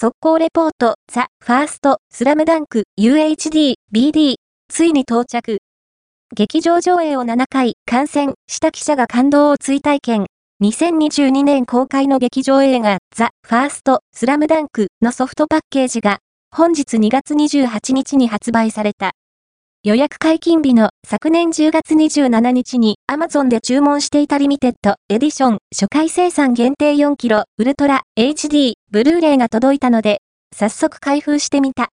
速攻レポート、ザ・ファースト、スラムダンク、UHD、BD、ついに到着。劇場上映を7回、観戦した記者が感動を追体験。2022年公開の劇場映画、ザ・ファースト、スラムダンクのソフトパッケージが、本日2月28日に発売された。予約解禁日の昨年10月27日に Amazon で注文していたリミテッドエディション初回生産限定 4kg ウルトラ HD ブルーレイが届いたので早速開封してみた。